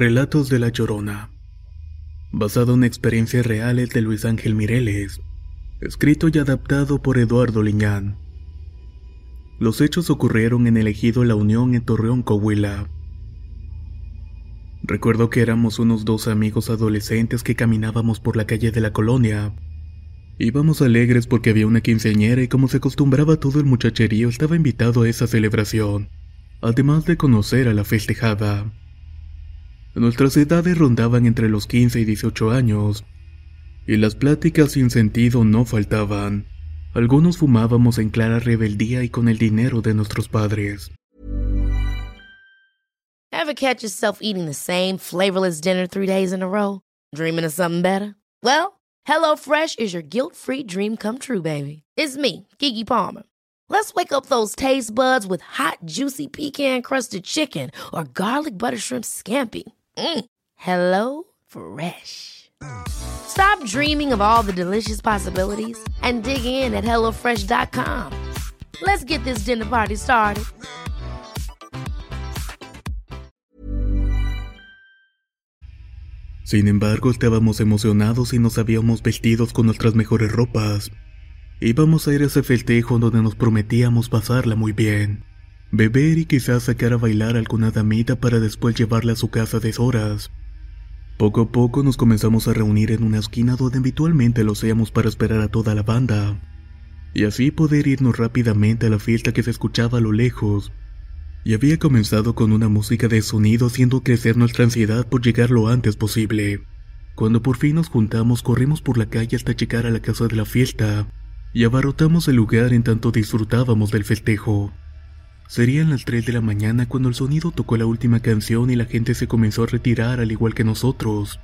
Relatos de la Llorona. Basado en experiencias reales de Luis Ángel Mireles. Escrito y adaptado por Eduardo Liñán. Los hechos ocurrieron en el ejido La Unión en Torreón, Coahuila. Recuerdo que éramos unos dos amigos adolescentes que caminábamos por la calle de la colonia. Íbamos alegres porque había una quinceañera y como se acostumbraba todo el muchacherío estaba invitado a esa celebración, además de conocer a la festejada. Nuestras edades rondaban entre los 15 y 18 años, y las pláticas sin sentido no faltaban. Algunos fumábamos en clara rebeldía y con el dinero de nuestros padres. Ever catch yourself eating the same flavorless dinner three days in a row? Dreaming of something better? Well, HelloFresh is your guilt-free dream come true, baby. It's me, Kiki Palmer. Let's wake up those taste buds with hot, juicy pecan-crusted chicken or garlic butter shrimp scampi. Mm. Hello Fresh. Stop dreaming of all the delicious possibilities and dig in at HelloFresh.com. Let's get this dinner party started. Sin embargo, estábamos emocionados y nos habíamos vestidos con nuestras mejores ropas. Íbamos a ir a ese festejo donde nos prometíamos pasarla muy bien. Beber y quizás sacar a bailar a alguna damita para después llevarla a su casa a deshoras. Poco a poco nos comenzamos a reunir en una esquina donde habitualmente lo hacíamos para esperar a toda la banda, y así poder irnos rápidamente a la fiesta que se escuchaba a lo lejos. Y había comenzado con una música de sonido haciendo crecer nuestra ansiedad por llegar lo antes posible. Cuando por fin nos juntamos corrimos por la calle hasta llegar a la casa de la fiesta, y abarrotamos el lugar en tanto disfrutábamos del festejo. Serían las 3 de la mañana cuando el sonido tocó la última canción y la gente se comenzó a retirar al igual que nosotros.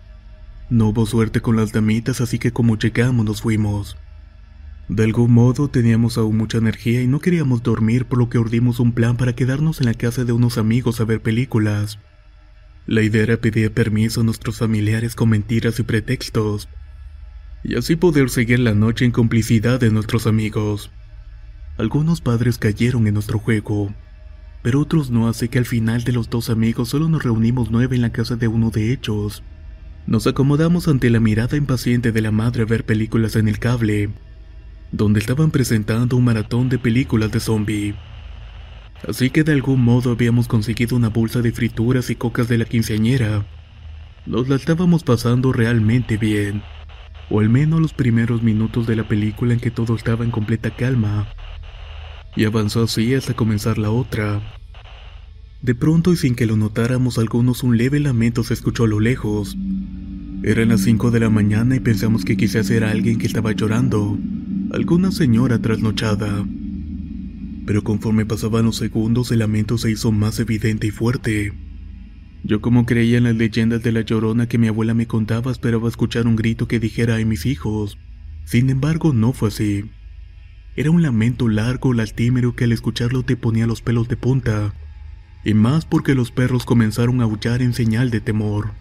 No hubo suerte con las damitas así que como llegamos nos fuimos. De algún modo teníamos aún mucha energía y no queríamos dormir por lo que urdimos un plan para quedarnos en la casa de unos amigos a ver películas. La idea era pedir permiso a nuestros familiares con mentiras y pretextos, y así poder seguir la noche en complicidad de nuestros amigos. Algunos padres cayeron en nuestro juego, pero otros no, así que al final de los dos amigos solo nos reunimos nueve en la casa de uno de ellos. Nos acomodamos ante la mirada impaciente de la madre a ver películas en el cable, donde estaban presentando un maratón de películas de zombie. Así que de algún modo habíamos conseguido una bolsa de frituras y cocas de la quinceañera. Nos la estábamos pasando realmente bien, o al menos los primeros minutos de la película en que todo estaba en completa calma y avanzó así hasta comenzar la otra. De pronto y sin que lo notáramos algunos un leve lamento se escuchó a lo lejos. Eran las 5 de la mañana y pensamos que quizás era alguien que estaba llorando, alguna señora trasnochada. Pero conforme pasaban los segundos el lamento se hizo más evidente y fuerte. Yo como creía en las leyendas de la llorona que mi abuela me contaba esperaba escuchar un grito que dijera ay mis hijos. Sin embargo no fue así. Era un lamento largo, lastimero que al escucharlo te ponía los pelos de punta, y más porque los perros comenzaron a aullar en señal de temor.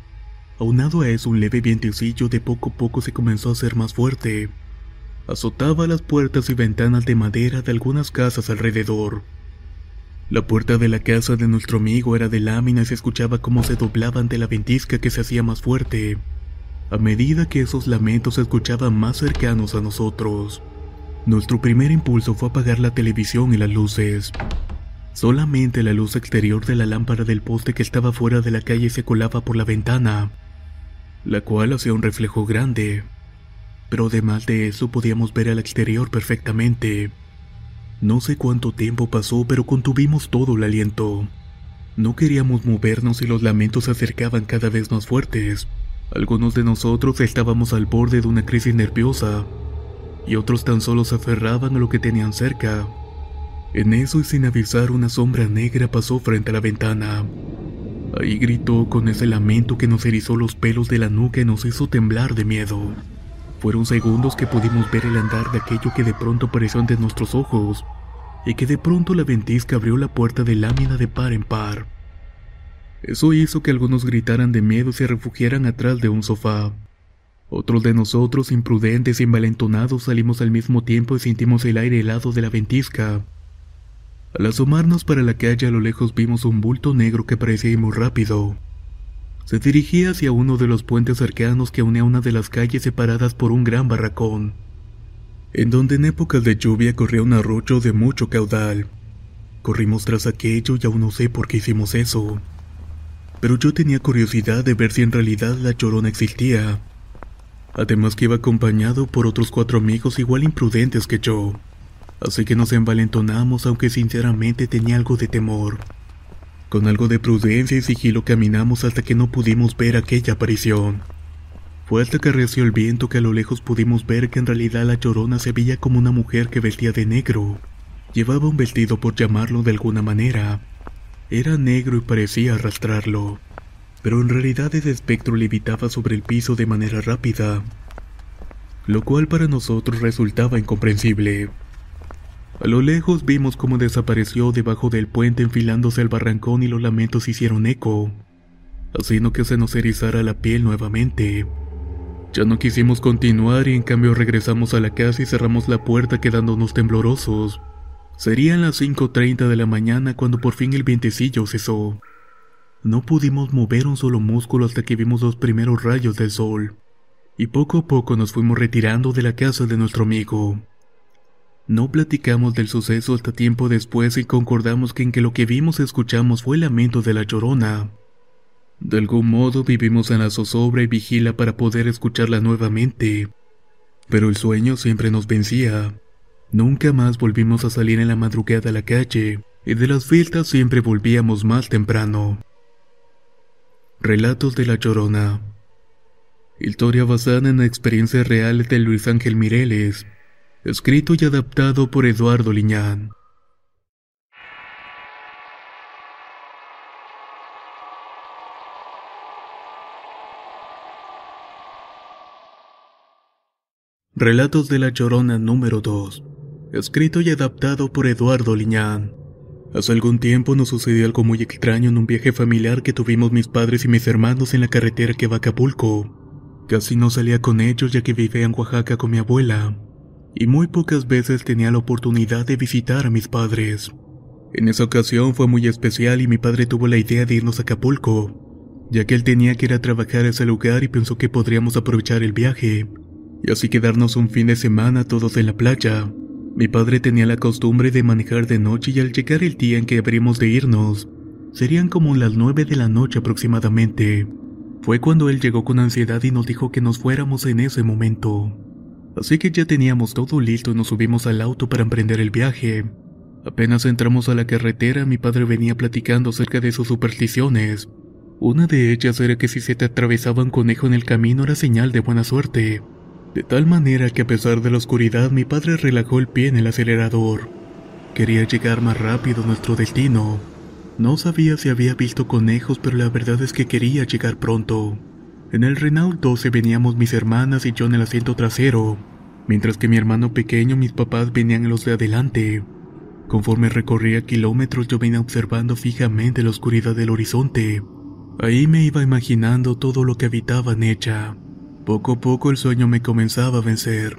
Aunado a eso, un leve vientecillo de poco a poco se comenzó a hacer más fuerte. Azotaba las puertas y ventanas de madera de algunas casas alrededor. La puerta de la casa de nuestro amigo era de lámina y se escuchaba cómo se doblaba ante la ventisca que se hacía más fuerte, a medida que esos lamentos se escuchaban más cercanos a nosotros. Nuestro primer impulso fue apagar la televisión y las luces. Solamente la luz exterior de la lámpara del poste que estaba fuera de la calle se colaba por la ventana, la cual hacía un reflejo grande. Pero además de eso podíamos ver al exterior perfectamente. No sé cuánto tiempo pasó, pero contuvimos todo el aliento. No queríamos movernos y los lamentos se acercaban cada vez más fuertes. Algunos de nosotros estábamos al borde de una crisis nerviosa y otros tan solo se aferraban a lo que tenían cerca. En eso y sin avisar una sombra negra pasó frente a la ventana. Ahí gritó con ese lamento que nos erizó los pelos de la nuca y nos hizo temblar de miedo. Fueron segundos que pudimos ver el andar de aquello que de pronto apareció ante nuestros ojos, y que de pronto la ventisca abrió la puerta de lámina de par en par. Eso hizo que algunos gritaran de miedo y se refugiaran atrás de un sofá. Otros de nosotros, imprudentes y envalentonados, salimos al mismo tiempo y sentimos el aire helado de la ventisca. Al asomarnos para la calle a lo lejos vimos un bulto negro que parecía ir muy rápido. Se dirigía hacia uno de los puentes cercanos que unía una de las calles separadas por un gran barracón, en donde en épocas de lluvia corría un arroyo de mucho caudal. Corrimos tras aquello y aún no sé por qué hicimos eso. Pero yo tenía curiosidad de ver si en realidad la llorona existía. Además que iba acompañado por otros cuatro amigos igual imprudentes que yo. Así que nos envalentonamos aunque sinceramente tenía algo de temor. Con algo de prudencia y sigilo caminamos hasta que no pudimos ver aquella aparición. Fue hasta que reció el viento que a lo lejos pudimos ver que en realidad la llorona se veía como una mujer que vestía de negro. Llevaba un vestido por llamarlo de alguna manera. Era negro y parecía arrastrarlo. Pero en realidad el espectro levitaba sobre el piso de manera rápida. Lo cual para nosotros resultaba incomprensible. A lo lejos vimos cómo desapareció debajo del puente enfilándose al barrancón y los lamentos hicieron eco, haciendo que se nos erizara la piel nuevamente. Ya no quisimos continuar y en cambio regresamos a la casa y cerramos la puerta quedándonos temblorosos. Serían las 5.30 de la mañana cuando por fin el vientecillo cesó. No pudimos mover un solo músculo hasta que vimos los primeros rayos del sol, y poco a poco nos fuimos retirando de la casa de nuestro amigo. No platicamos del suceso hasta tiempo después y concordamos que en que lo que vimos y escuchamos fue el lamento de la llorona. De algún modo vivimos en la zozobra y vigila para poder escucharla nuevamente. Pero el sueño siempre nos vencía. Nunca más volvimos a salir en la madrugada a la calle, y de las fiestas siempre volvíamos más temprano. Relatos de la Llorona Historia basada en experiencias reales de Luis Ángel Mireles, escrito y adaptado por Eduardo Liñán. Relatos de la Llorona número 2, escrito y adaptado por Eduardo Liñán. Hace algún tiempo nos sucedió algo muy extraño en un viaje familiar que tuvimos mis padres y mis hermanos en la carretera que va a Acapulco. Casi no salía con ellos ya que vivía en Oaxaca con mi abuela y muy pocas veces tenía la oportunidad de visitar a mis padres. En esa ocasión fue muy especial y mi padre tuvo la idea de irnos a Acapulco, ya que él tenía que ir a trabajar a ese lugar y pensó que podríamos aprovechar el viaje, y así quedarnos un fin de semana todos en la playa. Mi padre tenía la costumbre de manejar de noche y al llegar el día en que habríamos de irnos, serían como las nueve de la noche aproximadamente. Fue cuando él llegó con ansiedad y nos dijo que nos fuéramos en ese momento. Así que ya teníamos todo listo y nos subimos al auto para emprender el viaje. Apenas entramos a la carretera, mi padre venía platicando acerca de sus supersticiones. Una de ellas era que si se te atravesaba un conejo en el camino era señal de buena suerte. De tal manera que a pesar de la oscuridad, mi padre relajó el pie en el acelerador. Quería llegar más rápido a nuestro destino. No sabía si había visto conejos, pero la verdad es que quería llegar pronto. En el Renault 12 veníamos mis hermanas y yo en el asiento trasero, mientras que mi hermano pequeño y mis papás venían en los de adelante. Conforme recorría kilómetros yo venía observando fijamente la oscuridad del horizonte. Ahí me iba imaginando todo lo que habitaba en ella. Poco a poco el sueño me comenzaba a vencer,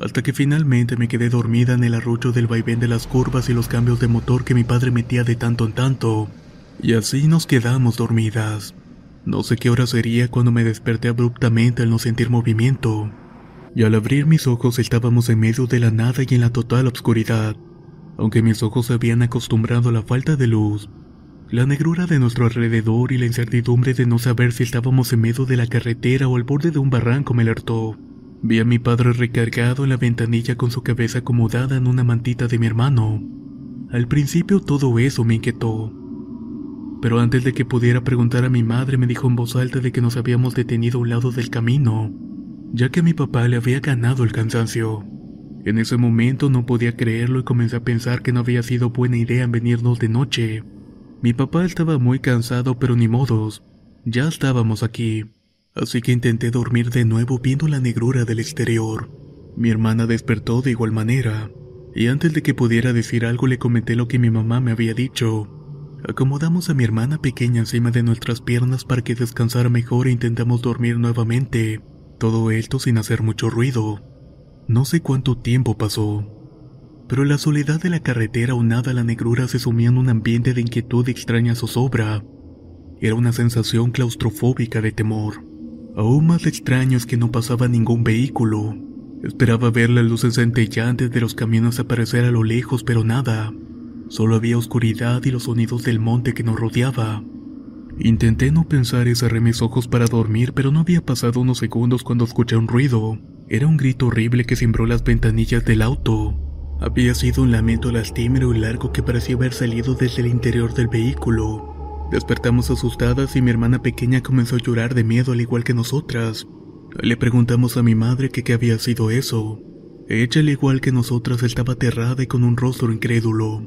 hasta que finalmente me quedé dormida en el arroyo del vaivén de las curvas y los cambios de motor que mi padre metía de tanto en tanto, y así nos quedamos dormidas. No sé qué hora sería cuando me desperté abruptamente al no sentir movimiento, y al abrir mis ojos estábamos en medio de la nada y en la total oscuridad. Aunque mis ojos se habían acostumbrado a la falta de luz, la negrura de nuestro alrededor y la incertidumbre de no saber si estábamos en medio de la carretera o al borde de un barranco me alertó. Vi a mi padre recargado en la ventanilla con su cabeza acomodada en una mantita de mi hermano. Al principio todo eso me inquietó pero antes de que pudiera preguntar a mi madre me dijo en voz alta de que nos habíamos detenido a un lado del camino, ya que a mi papá le había ganado el cansancio. En ese momento no podía creerlo y comencé a pensar que no había sido buena idea venirnos de noche. Mi papá estaba muy cansado, pero ni modos, ya estábamos aquí. Así que intenté dormir de nuevo viendo la negrura del exterior. Mi hermana despertó de igual manera, y antes de que pudiera decir algo le comenté lo que mi mamá me había dicho. Acomodamos a mi hermana pequeña encima de nuestras piernas para que descansara mejor e intentamos dormir nuevamente. Todo esto sin hacer mucho ruido. No sé cuánto tiempo pasó, pero la soledad de la carretera unada a la negrura se sumía en un ambiente de inquietud y extraña zozobra. Era una sensación claustrofóbica de temor. Aún más extraño es que no pasaba ningún vehículo. Esperaba ver las luces centellantes de los camiones aparecer a lo lejos, pero nada. Solo había oscuridad y los sonidos del monte que nos rodeaba. Intenté no pensar y cerré mis ojos para dormir, pero no había pasado unos segundos cuando escuché un ruido. Era un grito horrible que cimbró las ventanillas del auto. Había sido un lamento lastimero y largo que parecía haber salido desde el interior del vehículo. Despertamos asustadas y mi hermana pequeña comenzó a llorar de miedo al igual que nosotras. Le preguntamos a mi madre que qué había sido eso. Ella, al igual que nosotras, estaba aterrada y con un rostro incrédulo.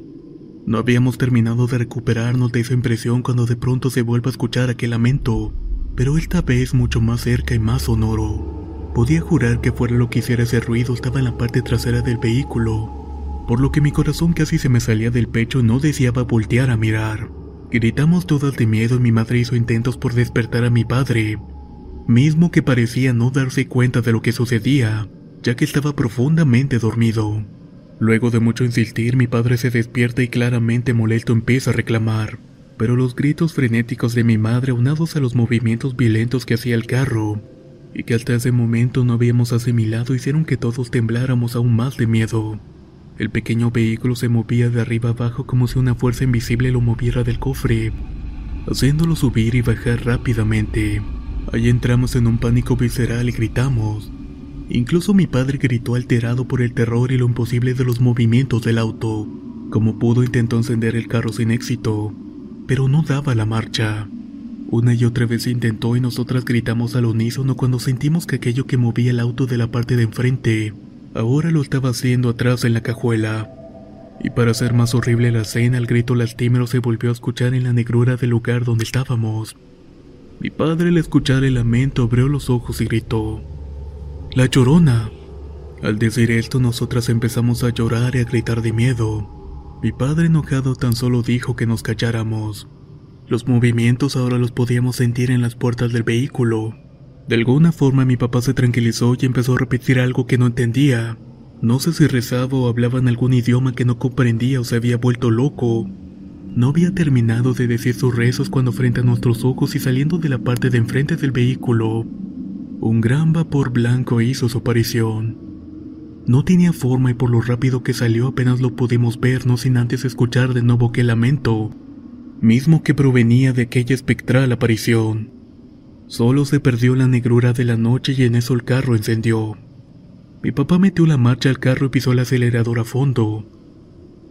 No habíamos terminado de recuperarnos de esa impresión cuando de pronto se vuelve a escuchar aquel lamento, pero esta vez mucho más cerca y más sonoro. Podía jurar que fuera lo que hiciera ese ruido estaba en la parte trasera del vehículo, por lo que mi corazón casi se me salía del pecho no deseaba voltear a mirar. Gritamos todas de miedo y mi madre hizo intentos por despertar a mi padre, mismo que parecía no darse cuenta de lo que sucedía, ya que estaba profundamente dormido. Luego de mucho insistir, mi padre se despierta y claramente molesto empieza a reclamar, pero los gritos frenéticos de mi madre unados a los movimientos violentos que hacía el carro, y que hasta ese momento no habíamos asimilado hicieron que todos tembláramos aún más de miedo. El pequeño vehículo se movía de arriba abajo como si una fuerza invisible lo moviera del cofre, haciéndolo subir y bajar rápidamente. Allí entramos en un pánico visceral y gritamos. Incluso mi padre gritó alterado por el terror y lo imposible de los movimientos del auto. Como pudo intentó encender el carro sin éxito, pero no daba la marcha. Una y otra vez intentó y nosotras gritamos al unísono cuando sentimos que aquello que movía el auto de la parte de enfrente Ahora lo estaba haciendo atrás en la cajuela. Y para hacer más horrible la escena, el grito lastimero se volvió a escuchar en la negrura del lugar donde estábamos. Mi padre al escuchar el lamento abrió los ojos y gritó, ¡La llorona! Al decir esto nosotras empezamos a llorar y a gritar de miedo. Mi padre enojado tan solo dijo que nos calláramos. Los movimientos ahora los podíamos sentir en las puertas del vehículo. De alguna forma mi papá se tranquilizó y empezó a repetir algo que no entendía. No sé si rezaba o hablaba en algún idioma que no comprendía o se había vuelto loco. No había terminado de decir sus rezos cuando frente a nuestros ojos y saliendo de la parte de enfrente del vehículo, un gran vapor blanco hizo su aparición. No tenía forma y por lo rápido que salió apenas lo pudimos ver no sin antes escuchar de nuevo aquel lamento, mismo que provenía de aquella espectral aparición. Solo se perdió la negrura de la noche y en eso el carro encendió. Mi papá metió la marcha al carro y pisó el acelerador a fondo.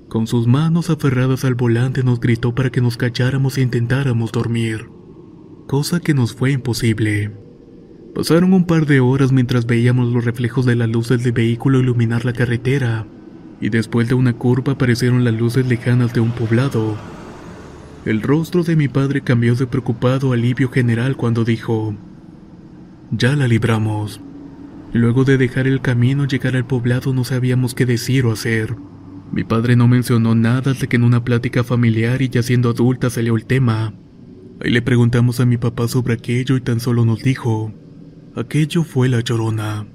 Con sus manos aferradas al volante nos gritó para que nos cacháramos e intentáramos dormir, cosa que nos fue imposible. Pasaron un par de horas mientras veíamos los reflejos de las luces del vehículo iluminar la carretera, y después de una curva aparecieron las luces lejanas de un poblado. El rostro de mi padre cambió de preocupado a alivio general cuando dijo, Ya la libramos. Luego de dejar el camino llegar al poblado no sabíamos qué decir o hacer. Mi padre no mencionó nada hasta que en una plática familiar y ya siendo adulta salió el tema. Ahí le preguntamos a mi papá sobre aquello y tan solo nos dijo, aquello fue la llorona.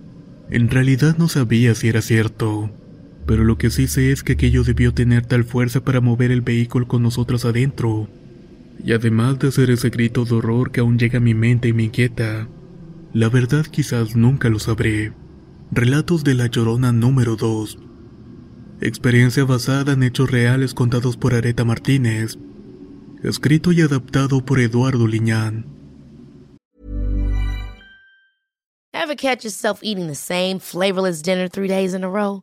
En realidad no sabía si era cierto pero lo que sí sé es que aquello debió tener tal fuerza para mover el vehículo con nosotros adentro. Y además de hacer ese grito de horror que aún llega a mi mente y me inquieta, la verdad quizás nunca lo sabré. Relatos de la Llorona número 2. Experiencia basada en hechos reales contados por Areta Martínez. Escrito y adaptado por Eduardo Liñán. Ever catch yourself eating the same flavorless dinner three days in a row?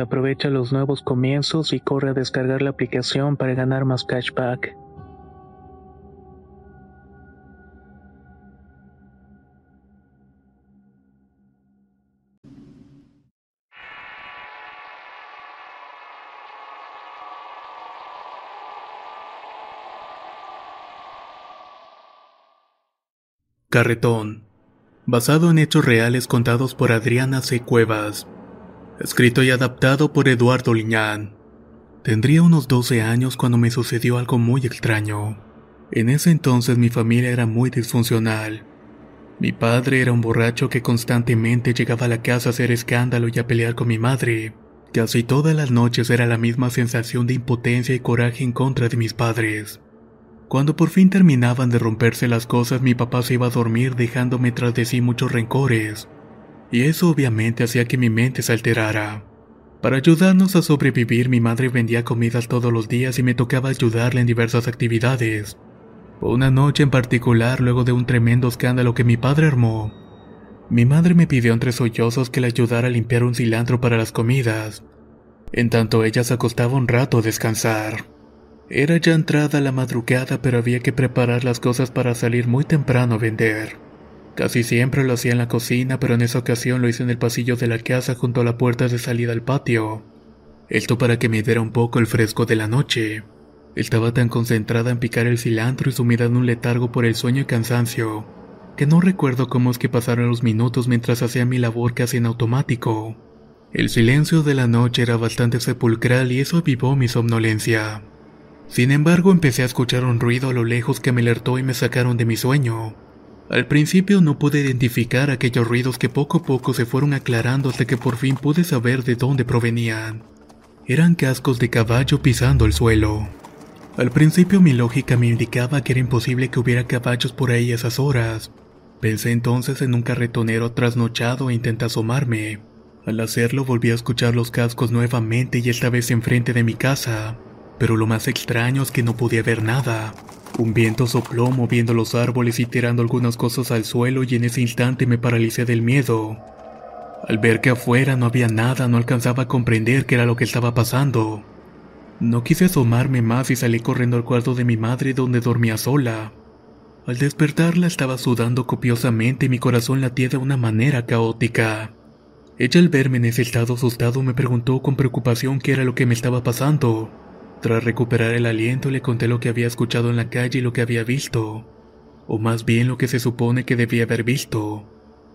Aprovecha los nuevos comienzos y corre a descargar la aplicación para ganar más cashback. Carretón. Basado en hechos reales contados por Adriana C. Cuevas escrito y adaptado por Eduardo Liñán. Tendría unos 12 años cuando me sucedió algo muy extraño. En ese entonces mi familia era muy disfuncional. Mi padre era un borracho que constantemente llegaba a la casa a hacer escándalo y a pelear con mi madre. Casi todas las noches era la misma sensación de impotencia y coraje en contra de mis padres. Cuando por fin terminaban de romperse las cosas, mi papá se iba a dormir dejándome tras de sí muchos rencores y eso obviamente hacía que mi mente se alterara. Para ayudarnos a sobrevivir, mi madre vendía comidas todos los días y me tocaba ayudarle en diversas actividades. Una noche en particular, luego de un tremendo escándalo que mi padre armó, mi madre me pidió entre sollozos que le ayudara a limpiar un cilantro para las comidas, en tanto ella se acostaba un rato a descansar. Era ya entrada la madrugada, pero había que preparar las cosas para salir muy temprano a vender. Casi siempre lo hacía en la cocina, pero en esa ocasión lo hice en el pasillo de la casa junto a la puerta de salida al patio. Esto para que me diera un poco el fresco de la noche. Estaba tan concentrada en picar el cilantro y sumida en un letargo por el sueño y cansancio, que no recuerdo cómo es que pasaron los minutos mientras hacía mi labor casi en automático. El silencio de la noche era bastante sepulcral y eso avivó mi somnolencia. Sin embargo, empecé a escuchar un ruido a lo lejos que me alertó y me sacaron de mi sueño. Al principio no pude identificar aquellos ruidos que poco a poco se fueron aclarando hasta que por fin pude saber de dónde provenían. Eran cascos de caballo pisando el suelo. Al principio mi lógica me indicaba que era imposible que hubiera caballos por ahí a esas horas. Pensé entonces en un carretonero trasnochado e intenté asomarme. Al hacerlo volví a escuchar los cascos nuevamente y esta vez enfrente de mi casa, pero lo más extraño es que no podía ver nada. Un viento sopló moviendo los árboles y tirando algunas cosas al suelo y en ese instante me paralicé del miedo. Al ver que afuera no había nada no alcanzaba a comprender qué era lo que estaba pasando. No quise asomarme más y salí corriendo al cuarto de mi madre donde dormía sola. Al despertarla estaba sudando copiosamente y mi corazón latía de una manera caótica. Ella al verme en ese estado asustado me preguntó con preocupación qué era lo que me estaba pasando. Tras recuperar el aliento le conté lo que había escuchado en la calle y lo que había visto, o más bien lo que se supone que debía haber visto,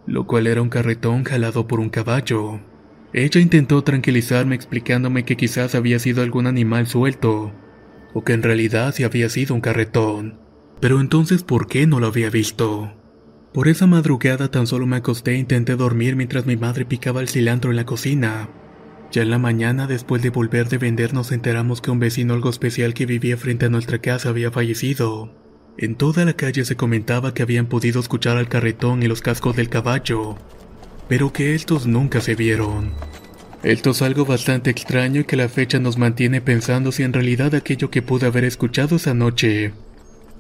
lo cual era un carretón jalado por un caballo. Ella intentó tranquilizarme explicándome que quizás había sido algún animal suelto, o que en realidad sí había sido un carretón. Pero entonces, ¿por qué no lo había visto? Por esa madrugada tan solo me acosté e intenté dormir mientras mi madre picaba el cilantro en la cocina. Ya en la mañana, después de volver de vender, nos enteramos que un vecino algo especial que vivía frente a nuestra casa había fallecido. En toda la calle se comentaba que habían podido escuchar al carretón y los cascos del caballo, pero que estos nunca se vieron. Esto es algo bastante extraño y que la fecha nos mantiene pensando si en realidad aquello que pude haber escuchado esa noche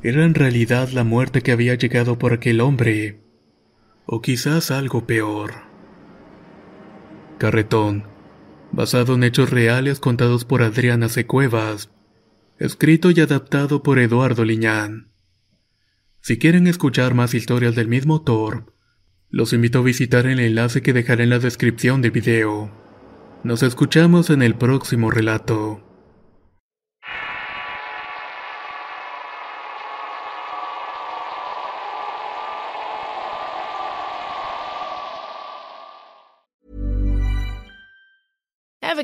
era en realidad la muerte que había llegado por aquel hombre, o quizás algo peor. Carretón, basado en hechos reales contados por Adriana C. Cuevas, escrito y adaptado por Eduardo Liñán. Si quieren escuchar más historias del mismo autor, los invito a visitar el enlace que dejaré en la descripción del video. Nos escuchamos en el próximo relato.